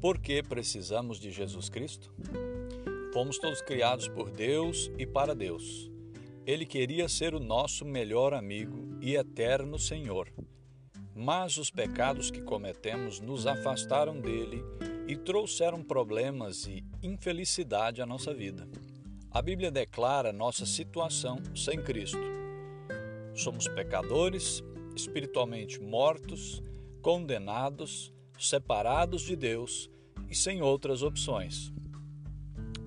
Por que precisamos de Jesus Cristo? Fomos todos criados por Deus e para Deus. Ele queria ser o nosso melhor amigo e eterno Senhor. Mas os pecados que cometemos nos afastaram dele e trouxeram problemas e infelicidade à nossa vida. A Bíblia declara nossa situação sem Cristo. Somos pecadores, espiritualmente mortos, condenados, separados de Deus e sem outras opções.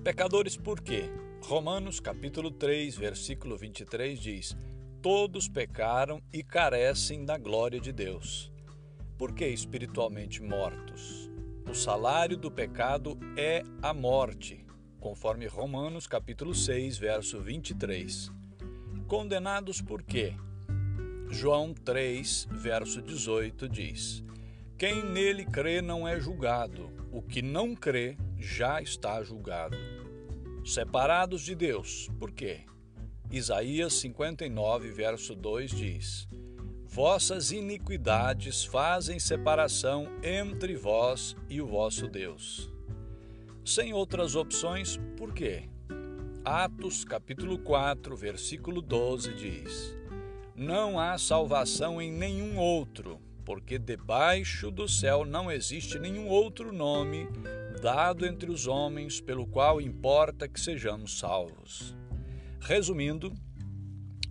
Pecadores por quê? Romanos capítulo 3, versículo 23 diz: Todos pecaram e carecem da glória de Deus. Por que espiritualmente mortos? O salário do pecado é a morte, conforme Romanos capítulo 6, verso 23. Condenados por quê? João 3, verso 18 diz: quem nele crê não é julgado, o que não crê já está julgado. Separados de Deus, por quê? Isaías 59, verso 2 diz: Vossas iniquidades fazem separação entre vós e o vosso Deus. Sem outras opções, por quê? Atos capítulo 4, versículo 12 diz: Não há salvação em nenhum outro porque debaixo do céu não existe nenhum outro nome dado entre os homens pelo qual importa que sejamos salvos. Resumindo,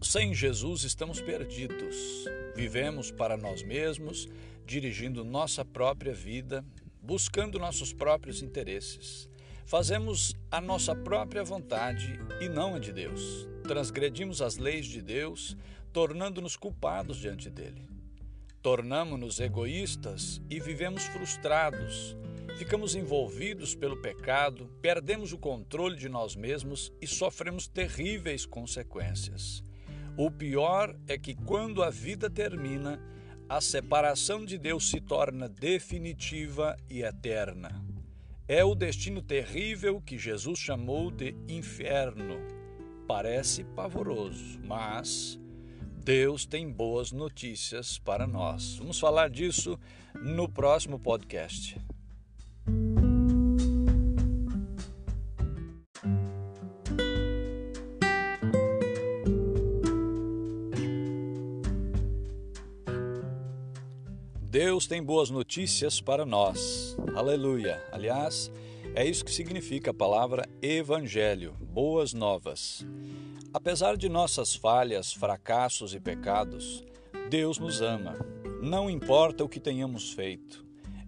sem Jesus estamos perdidos. Vivemos para nós mesmos, dirigindo nossa própria vida, buscando nossos próprios interesses. Fazemos a nossa própria vontade e não a de Deus. Transgredimos as leis de Deus, tornando-nos culpados diante dele. Tornamos-nos egoístas e vivemos frustrados. Ficamos envolvidos pelo pecado, perdemos o controle de nós mesmos e sofremos terríveis consequências. O pior é que, quando a vida termina, a separação de Deus se torna definitiva e eterna. É o destino terrível que Jesus chamou de inferno. Parece pavoroso, mas Deus tem boas notícias para nós. Vamos falar disso no próximo podcast. Deus tem boas notícias para nós. Aleluia. Aliás, é isso que significa a palavra evangelho, boas novas. Apesar de nossas falhas, fracassos e pecados, Deus nos ama. Não importa o que tenhamos feito,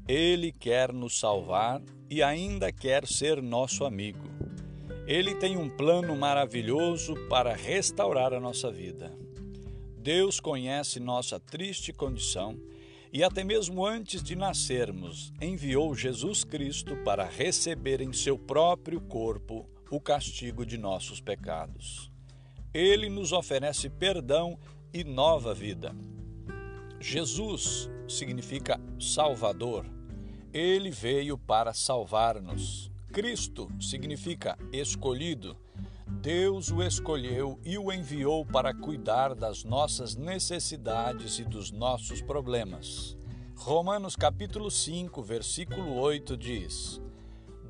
Ele quer nos salvar e ainda quer ser nosso amigo. Ele tem um plano maravilhoso para restaurar a nossa vida. Deus conhece nossa triste condição e, até mesmo antes de nascermos, enviou Jesus Cristo para receber em seu próprio corpo o castigo de nossos pecados. Ele nos oferece perdão e nova vida. Jesus significa Salvador. Ele veio para salvar-nos. Cristo significa escolhido. Deus o escolheu e o enviou para cuidar das nossas necessidades e dos nossos problemas. Romanos capítulo 5, versículo 8 diz: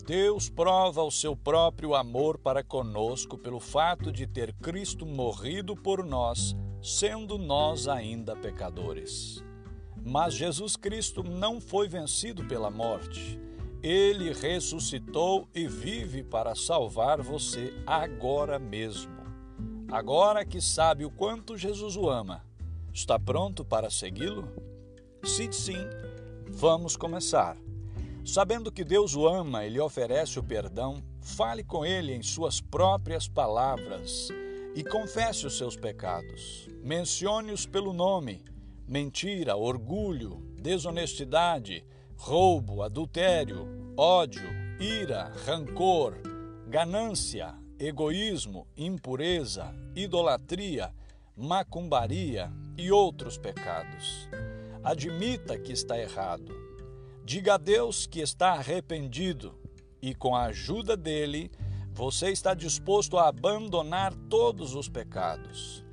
Deus prova o seu próprio amor para conosco pelo fato de ter Cristo morrido por nós, sendo nós ainda pecadores. Mas Jesus Cristo não foi vencido pela morte. Ele ressuscitou e vive para salvar você agora mesmo. Agora que sabe o quanto Jesus o ama, está pronto para segui-lo? Se sim, vamos começar. Sabendo que Deus o ama e lhe oferece o perdão, fale com ele em suas próprias palavras e confesse os seus pecados. Mencione-os pelo nome: mentira, orgulho, desonestidade, roubo, adultério, ódio, ira, rancor, ganância, egoísmo, impureza, idolatria, macumbaria e outros pecados. Admita que está errado Diga a Deus que está arrependido e, com a ajuda dele, você está disposto a abandonar todos os pecados.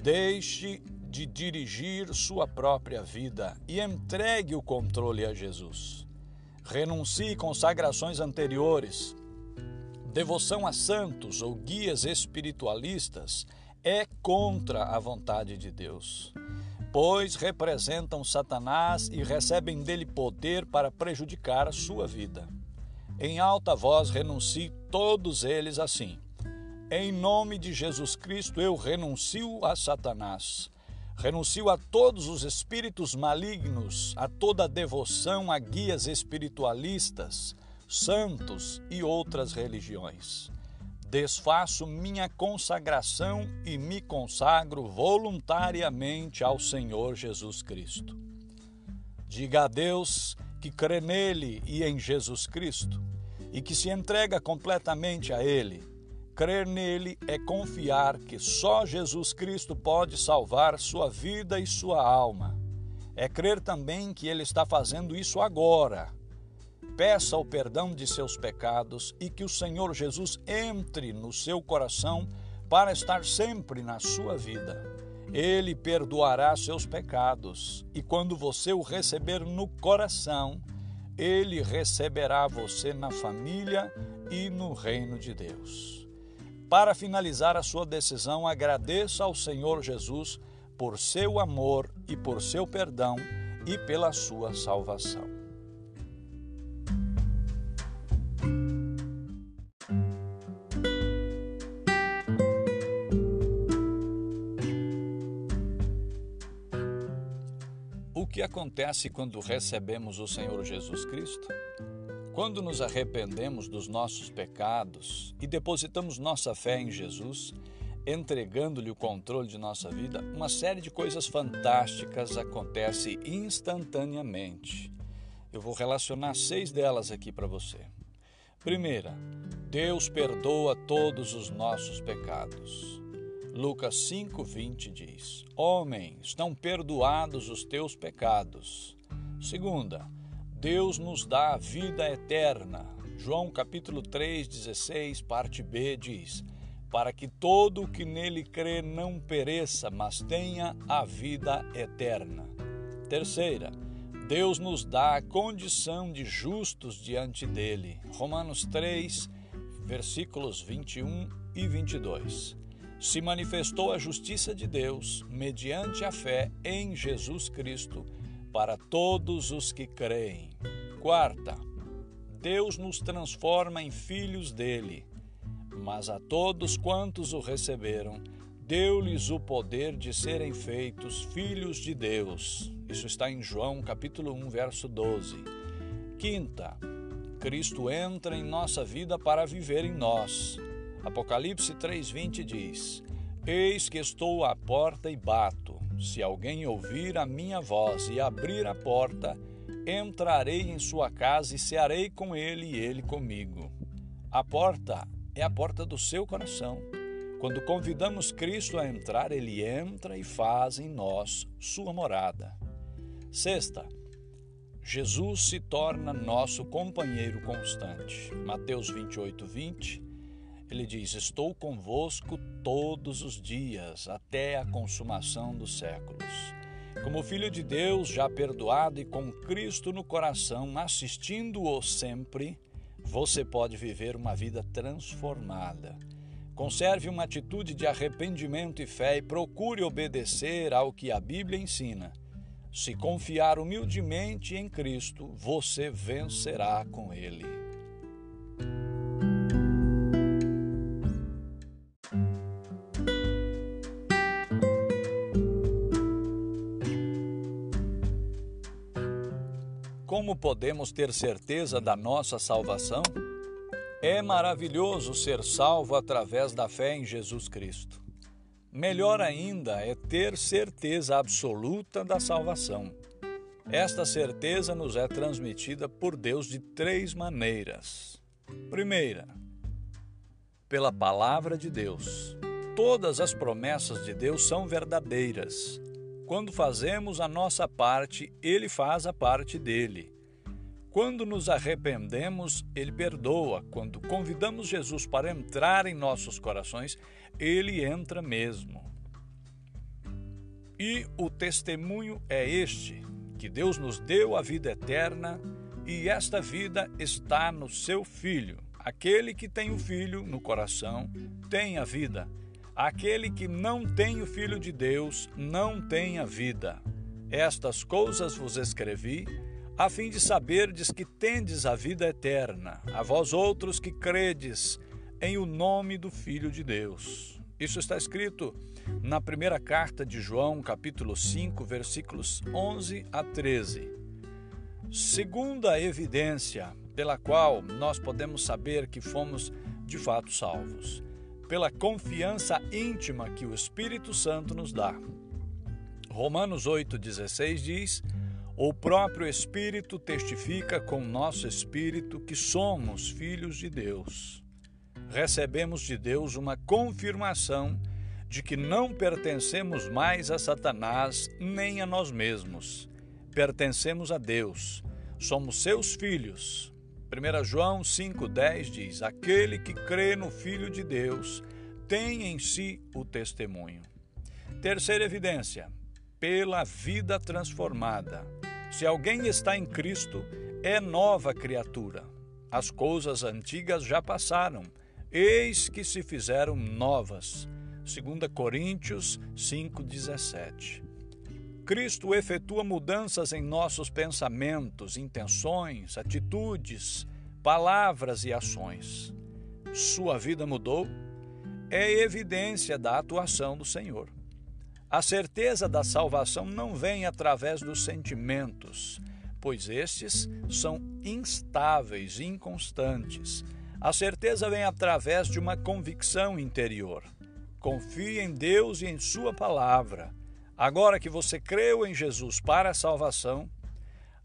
Deixe de dirigir sua própria vida e entregue o controle a Jesus. renuncie consagrações anteriores. Devoção a santos ou guias espiritualistas é contra a vontade de Deus, pois representam Satanás e recebem dele poder para prejudicar a sua vida. Em alta voz renuncie todos eles assim. Em nome de Jesus Cristo eu renuncio a Satanás Renuncio a todos os espíritos malignos, a toda devoção a guias espiritualistas, santos e outras religiões. Desfaço minha consagração e me consagro voluntariamente ao Senhor Jesus Cristo. Diga a Deus que crê nele e em Jesus Cristo e que se entrega completamente a Ele Crer nele é confiar que só Jesus Cristo pode salvar sua vida e sua alma. É crer também que ele está fazendo isso agora. Peça o perdão de seus pecados e que o Senhor Jesus entre no seu coração para estar sempre na sua vida. Ele perdoará seus pecados e quando você o receber no coração, ele receberá você na família e no reino de Deus. Para finalizar a sua decisão, agradeça ao Senhor Jesus por seu amor e por seu perdão e pela sua salvação. Acontece quando recebemos o Senhor Jesus Cristo? Quando nos arrependemos dos nossos pecados e depositamos nossa fé em Jesus, entregando-lhe o controle de nossa vida, uma série de coisas fantásticas acontece instantaneamente. Eu vou relacionar seis delas aqui para você. Primeira, Deus perdoa todos os nossos pecados. Lucas 5:20 diz: Homem, estão perdoados os teus pecados. Segunda, Deus nos dá a vida eterna. João capítulo 3, 16, parte B diz: Para que todo o que nele crê não pereça, mas tenha a vida eterna. Terceira, Deus nos dá a condição de justos diante dele. Romanos 3, versículos 21 e 22. Se manifestou a justiça de Deus mediante a fé em Jesus Cristo para todos os que creem. Quarta, Deus nos transforma em filhos dele, mas a todos quantos o receberam, deu-lhes o poder de serem feitos filhos de Deus. Isso está em João capítulo 1, verso 12. Quinta, Cristo entra em nossa vida para viver em nós. Apocalipse 3:20 diz: Eis que estou à porta e bato. Se alguém ouvir a minha voz e abrir a porta, entrarei em sua casa e cearei com ele e ele comigo. A porta é a porta do seu coração. Quando convidamos Cristo a entrar, ele entra e faz em nós sua morada. Sexta, Jesus se torna nosso companheiro constante. Mateus 28, 20 ele diz: Estou convosco todos os dias, até a consumação dos séculos. Como filho de Deus, já perdoado e com Cristo no coração, assistindo-o sempre, você pode viver uma vida transformada. Conserve uma atitude de arrependimento e fé e procure obedecer ao que a Bíblia ensina. Se confiar humildemente em Cristo, você vencerá com Ele. Podemos ter certeza da nossa salvação? É maravilhoso ser salvo através da fé em Jesus Cristo. Melhor ainda é ter certeza absoluta da salvação. Esta certeza nos é transmitida por Deus de três maneiras. Primeira, pela palavra de Deus. Todas as promessas de Deus são verdadeiras. Quando fazemos a nossa parte, Ele faz a parte dele. Quando nos arrependemos, Ele perdoa. Quando convidamos Jesus para entrar em nossos corações, Ele entra mesmo. E o testemunho é este: que Deus nos deu a vida eterna e esta vida está no seu Filho. Aquele que tem o Filho no coração tem a vida. Aquele que não tem o Filho de Deus não tem a vida. Estas coisas vos escrevi, a fim de saberdes que tendes a vida eterna, a vós outros que credes em o nome do Filho de Deus. Isso está escrito na primeira carta de João, capítulo 5, versículos 11 a 13. Segunda evidência pela qual nós podemos saber que fomos de fato salvos, pela confiança íntima que o Espírito Santo nos dá. Romanos 8,16 diz: O próprio Espírito testifica com nosso espírito que somos filhos de Deus. Recebemos de Deus uma confirmação de que não pertencemos mais a Satanás nem a nós mesmos. Pertencemos a Deus. Somos seus filhos. 1 João 5,10 diz: Aquele que crê no Filho de Deus tem em si o testemunho. Terceira evidência: pela vida transformada. Se alguém está em Cristo, é nova criatura. As coisas antigas já passaram, eis que se fizeram novas. 2 Coríntios 5,17. Cristo efetua mudanças em nossos pensamentos, intenções, atitudes, palavras e ações. Sua vida mudou? É evidência da atuação do Senhor. A certeza da salvação não vem através dos sentimentos, pois estes são instáveis, inconstantes. A certeza vem através de uma convicção interior. Confie em Deus e em Sua palavra. Agora que você creu em Jesus para a salvação,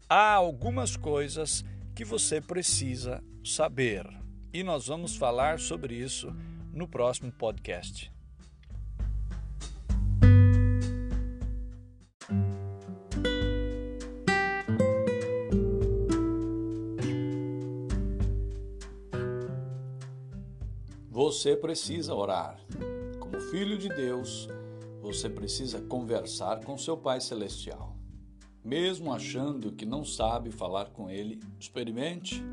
há algumas coisas que você precisa saber. E nós vamos falar sobre isso no próximo podcast. Você precisa orar. Como filho de Deus, você precisa conversar com seu Pai Celestial. Mesmo achando que não sabe falar com Ele, experimente.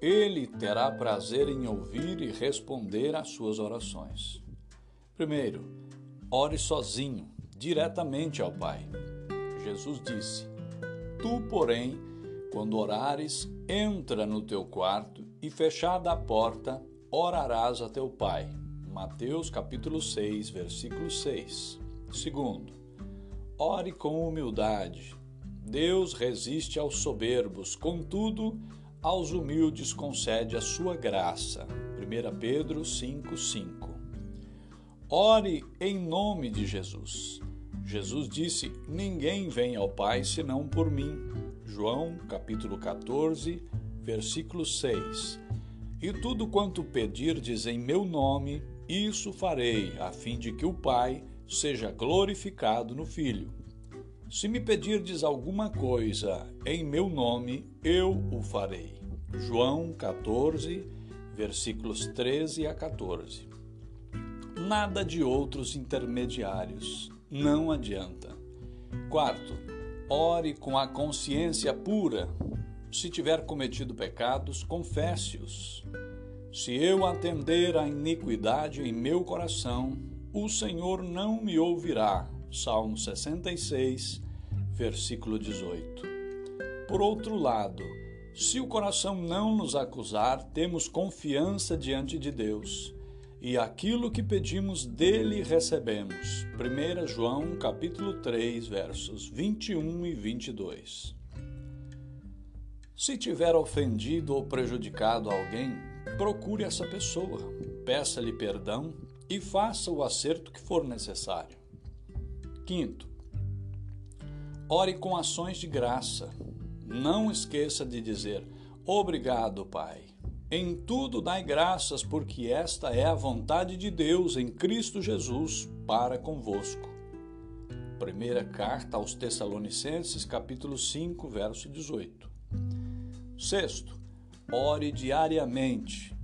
Ele terá prazer em ouvir e responder às suas orações. Primeiro, ore sozinho, diretamente ao Pai. Jesus disse: Tu, porém, quando orares, entra no teu quarto e, fechada a porta, orarás a teu pai. Mateus capítulo 6, versículo 6. Segundo, ore com humildade. Deus resiste aos soberbos, contudo, aos humildes concede a sua graça. 1 Pedro 5, 5. Ore em nome de Jesus. Jesus disse: Ninguém vem ao Pai senão por mim. João capítulo 14, versículo 6. E tudo quanto pedirdes em meu nome, isso farei, a fim de que o Pai seja glorificado no Filho. Se me pedirdes alguma coisa em meu nome, eu o farei. João 14, versículos 13 a 14. Nada de outros intermediários, não adianta. Quarto, ore com a consciência pura, se tiver cometido pecados, confesse-os. Se eu atender à iniquidade em meu coração, o Senhor não me ouvirá. Salmo 66, versículo 18. Por outro lado, se o coração não nos acusar, temos confiança diante de Deus, e aquilo que pedimos dele recebemos. 1 João capítulo 3, versos 21 e 22. Se tiver ofendido ou prejudicado alguém, procure essa pessoa, peça-lhe perdão e faça o acerto que for necessário. Quinto, ore com ações de graça. Não esqueça de dizer: Obrigado, Pai. Em tudo dai graças, porque esta é a vontade de Deus em Cristo Jesus para convosco. Primeira carta aos Tessalonicenses, capítulo 5, verso 18. Sexto, ore diariamente.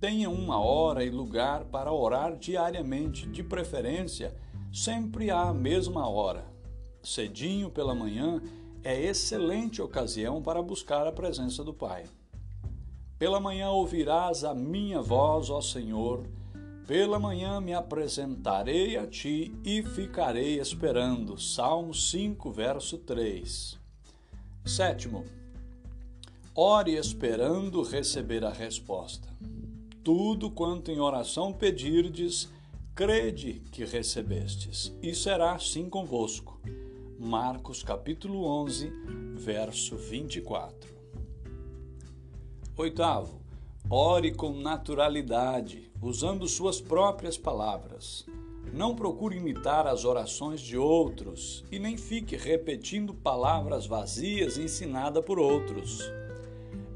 Tenha uma hora e lugar para orar diariamente, de preferência sempre à mesma hora. Cedinho pela manhã é excelente ocasião para buscar a presença do Pai. Pela manhã ouvirás a minha voz, ó Senhor. Pela manhã me apresentarei a ti e ficarei esperando. Salmo 5, verso 3. Sétimo, ore esperando receber a resposta. Tudo quanto em oração pedirdes, crede que recebestes, e será assim convosco. Marcos capítulo 11, verso 24. Oitavo, ore com naturalidade, usando suas próprias palavras. Não procure imitar as orações de outros e nem fique repetindo palavras vazias ensinadas por outros.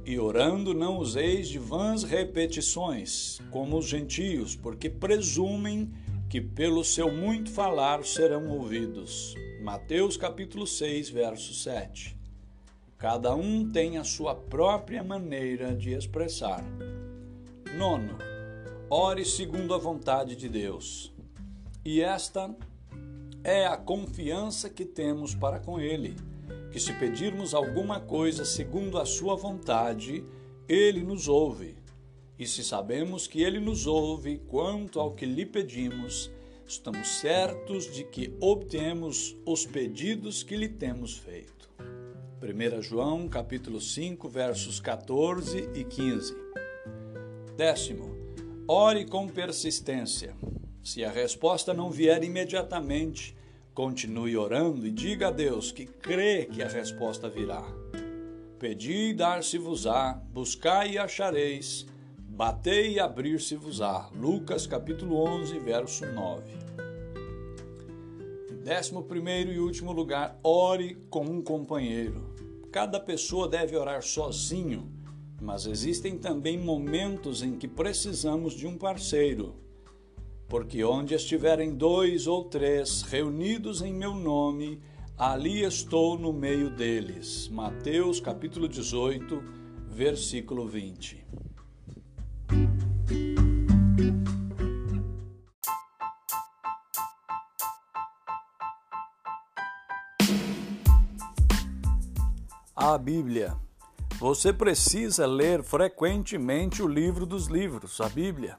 E orando, não useis de vãs repetições, como os gentios, porque presumem que pelo seu muito falar serão ouvidos. Mateus capítulo 6, verso 7. Cada um tem a sua própria maneira de expressar. Nono, ore segundo a vontade de Deus. E esta é a confiança que temos para com Ele, que se pedirmos alguma coisa segundo a Sua vontade, Ele nos ouve. E se sabemos que Ele nos ouve quanto ao que lhe pedimos, estamos certos de que obtemos os pedidos que lhe temos feito. 1 João capítulo 5, versos 14 e 15. Décimo, ore com persistência. Se a resposta não vier imediatamente, continue orando e diga a Deus que crê que a resposta virá. Pedi e dar-se-vos-á, buscai e achareis, batei e abrir-se-vos-á. Lucas capítulo 11, verso 9. Décimo primeiro e último lugar, ore com um companheiro. Cada pessoa deve orar sozinho, mas existem também momentos em que precisamos de um parceiro. Porque onde estiverem dois ou três reunidos em meu nome, ali estou no meio deles. Mateus capítulo 18, versículo 20. a Bíblia. Você precisa ler frequentemente o livro dos livros, a Bíblia.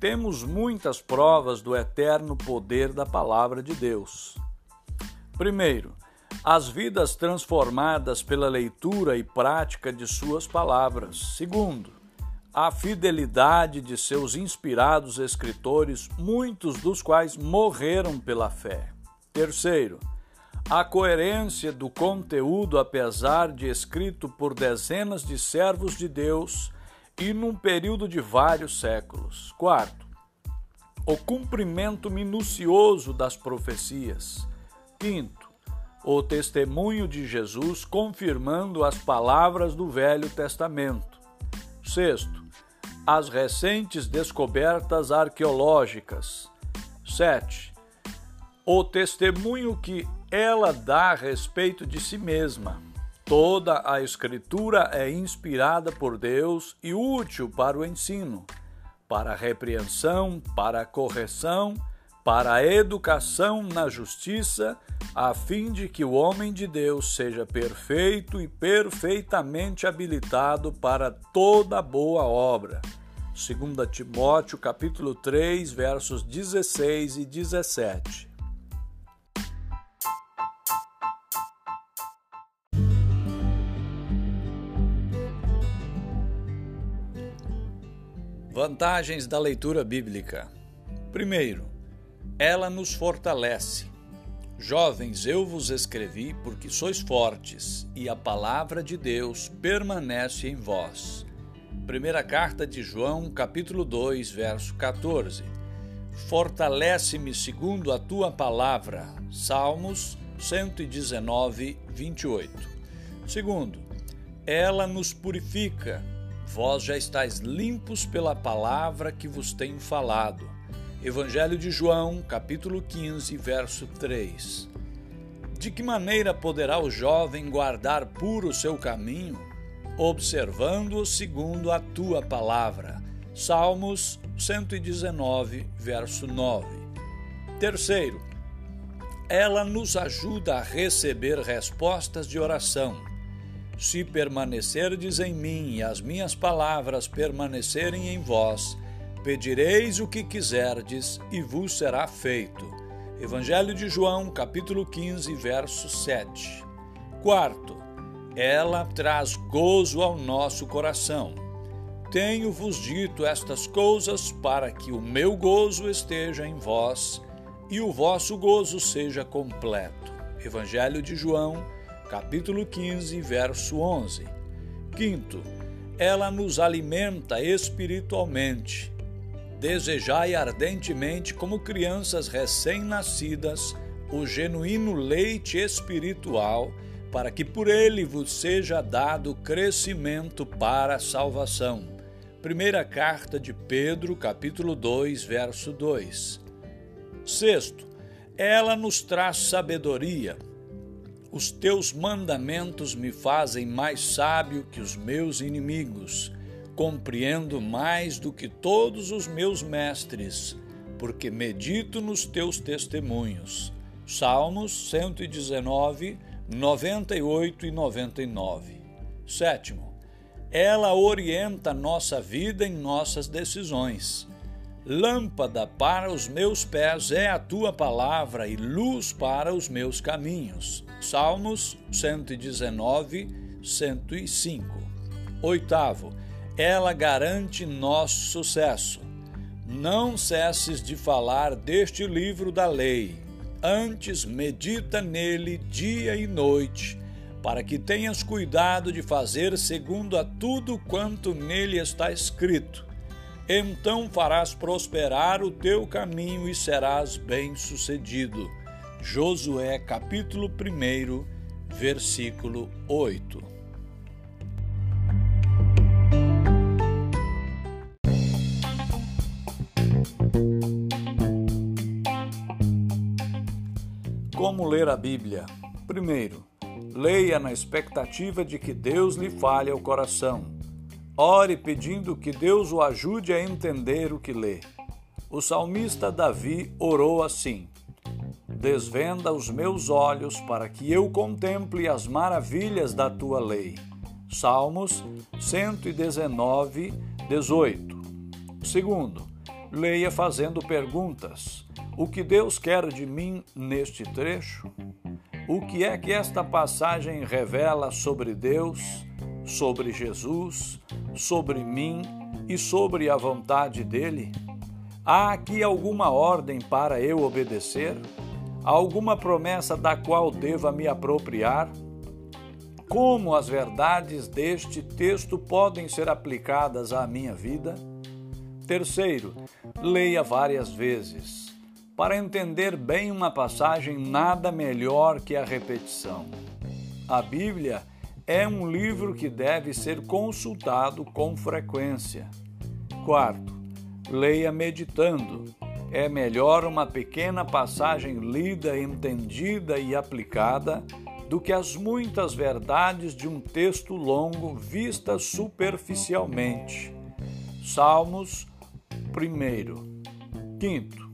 Temos muitas provas do eterno poder da palavra de Deus. Primeiro, as vidas transformadas pela leitura e prática de suas palavras. Segundo, a fidelidade de seus inspirados escritores, muitos dos quais morreram pela fé. Terceiro, a coerência do conteúdo, apesar de escrito por dezenas de servos de Deus e num período de vários séculos. Quarto, o cumprimento minucioso das profecias. Quinto, o testemunho de Jesus confirmando as palavras do Velho Testamento. Sexto, as recentes descobertas arqueológicas. Sete, o testemunho que ela dá a respeito de si mesma. Toda a Escritura é inspirada por Deus e útil para o ensino, para a repreensão, para a correção, para a educação na justiça, a fim de que o homem de Deus seja perfeito e perfeitamente habilitado para toda boa obra. 2 Timóteo capítulo 3, versos 16 e 17. Vantagens da leitura bíblica. Primeiro, ela nos fortalece. Jovens, eu vos escrevi porque sois fortes e a palavra de Deus permanece em vós. Primeira carta de João, capítulo 2, verso 14. Fortalece-me segundo a tua palavra. Salmos 119, 28. Segundo, ela nos purifica Vós já estáis limpos pela palavra que vos tenho falado. Evangelho de João, capítulo 15, verso 3. De que maneira poderá o jovem guardar puro o seu caminho? Observando-o segundo a tua palavra. Salmos 119, verso 9. Terceiro, ela nos ajuda a receber respostas de oração. Se permanecerdes em mim e as minhas palavras permanecerem em vós, pedireis o que quiserdes e vos será feito. Evangelho de João, capítulo 15, verso 7. Quarto, ela traz gozo ao nosso coração. Tenho-vos dito estas coisas para que o meu gozo esteja em vós e o vosso gozo seja completo. Evangelho de João, capítulo 15, verso 11. Quinto, ela nos alimenta espiritualmente. Desejai ardentemente, como crianças recém-nascidas, o genuíno leite espiritual, para que por ele vos seja dado crescimento para a salvação. Primeira carta de Pedro, capítulo 2, verso 2. Sexto, ela nos traz sabedoria. Os teus mandamentos me fazem mais sábio que os meus inimigos. Compreendo mais do que todos os meus mestres, porque medito nos teus testemunhos. Salmos 119, 98 e 99. Sétimo, ela orienta nossa vida em nossas decisões. Lâmpada para os meus pés é a tua palavra e luz para os meus caminhos. Salmos 119, 105. Oitavo, ela garante nosso sucesso. Não cesses de falar deste livro da lei, antes medita nele dia e noite, para que tenhas cuidado de fazer segundo a tudo quanto nele está escrito então farás prosperar o teu caminho e serás bem-sucedido. Josué capítulo 1, versículo 8. Como ler a Bíblia? Primeiro, leia na expectativa de que Deus lhe fale ao coração. Ore pedindo que Deus o ajude a entender o que lê. O salmista Davi orou assim: Desvenda os meus olhos para que eu contemple as maravilhas da tua lei. Salmos 119, 18. Segundo, leia fazendo perguntas. O que Deus quer de mim neste trecho? O que é que esta passagem revela sobre Deus, sobre Jesus, sobre mim e sobre a vontade dele? Há aqui alguma ordem para eu obedecer? Alguma promessa da qual deva me apropriar? Como as verdades deste texto podem ser aplicadas à minha vida? Terceiro, leia várias vezes. Para entender bem uma passagem, nada melhor que a repetição. A Bíblia é um livro que deve ser consultado com frequência. Quarto, leia meditando. É melhor uma pequena passagem lida, entendida e aplicada do que as muitas verdades de um texto longo vistas superficialmente. Salmos 1. Quinto,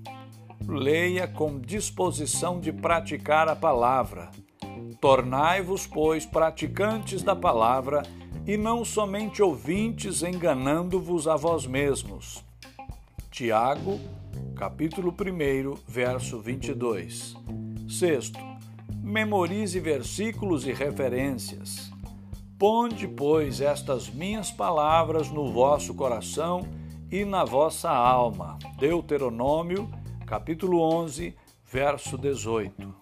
leia com disposição de praticar a palavra Tornai-vos, pois, praticantes da palavra e não somente ouvintes, enganando-vos a vós mesmos. Tiago, capítulo 1, verso 22. Sexto, memorize versículos e referências. Ponde, pois, estas minhas palavras no vosso coração e na vossa alma. Deuteronômio, capítulo 11, verso 18.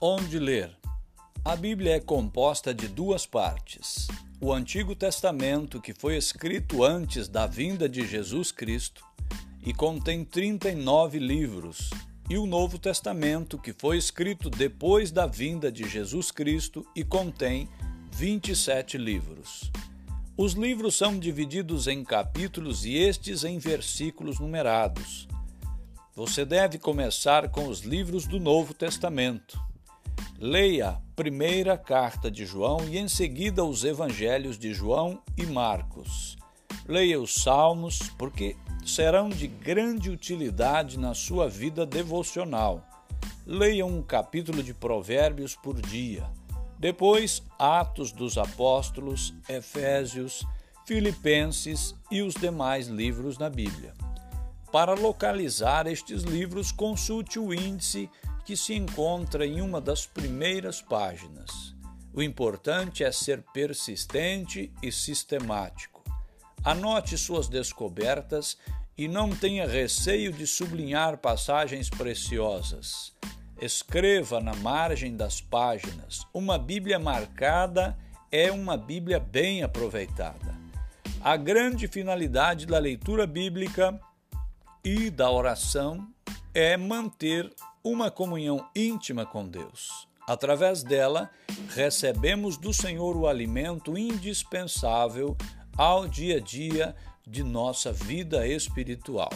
Onde ler? A Bíblia é composta de duas partes. O Antigo Testamento, que foi escrito antes da vinda de Jesus Cristo e contém 39 livros, e o Novo Testamento, que foi escrito depois da vinda de Jesus Cristo e contém 27 livros. Os livros são divididos em capítulos e estes em versículos numerados. Você deve começar com os livros do Novo Testamento. Leia a primeira carta de João e em seguida os evangelhos de João e Marcos. Leia os Salmos, porque serão de grande utilidade na sua vida devocional. Leia um capítulo de Provérbios por dia. Depois, Atos dos Apóstolos, Efésios, Filipenses e os demais livros na Bíblia. Para localizar estes livros, consulte o índice que se encontra em uma das primeiras páginas. O importante é ser persistente e sistemático. Anote suas descobertas e não tenha receio de sublinhar passagens preciosas. Escreva na margem das páginas. Uma Bíblia marcada é uma Bíblia bem aproveitada. A grande finalidade da leitura bíblica e da oração é manter uma comunhão íntima com Deus. Através dela, recebemos do Senhor o alimento indispensável ao dia a dia de nossa vida espiritual.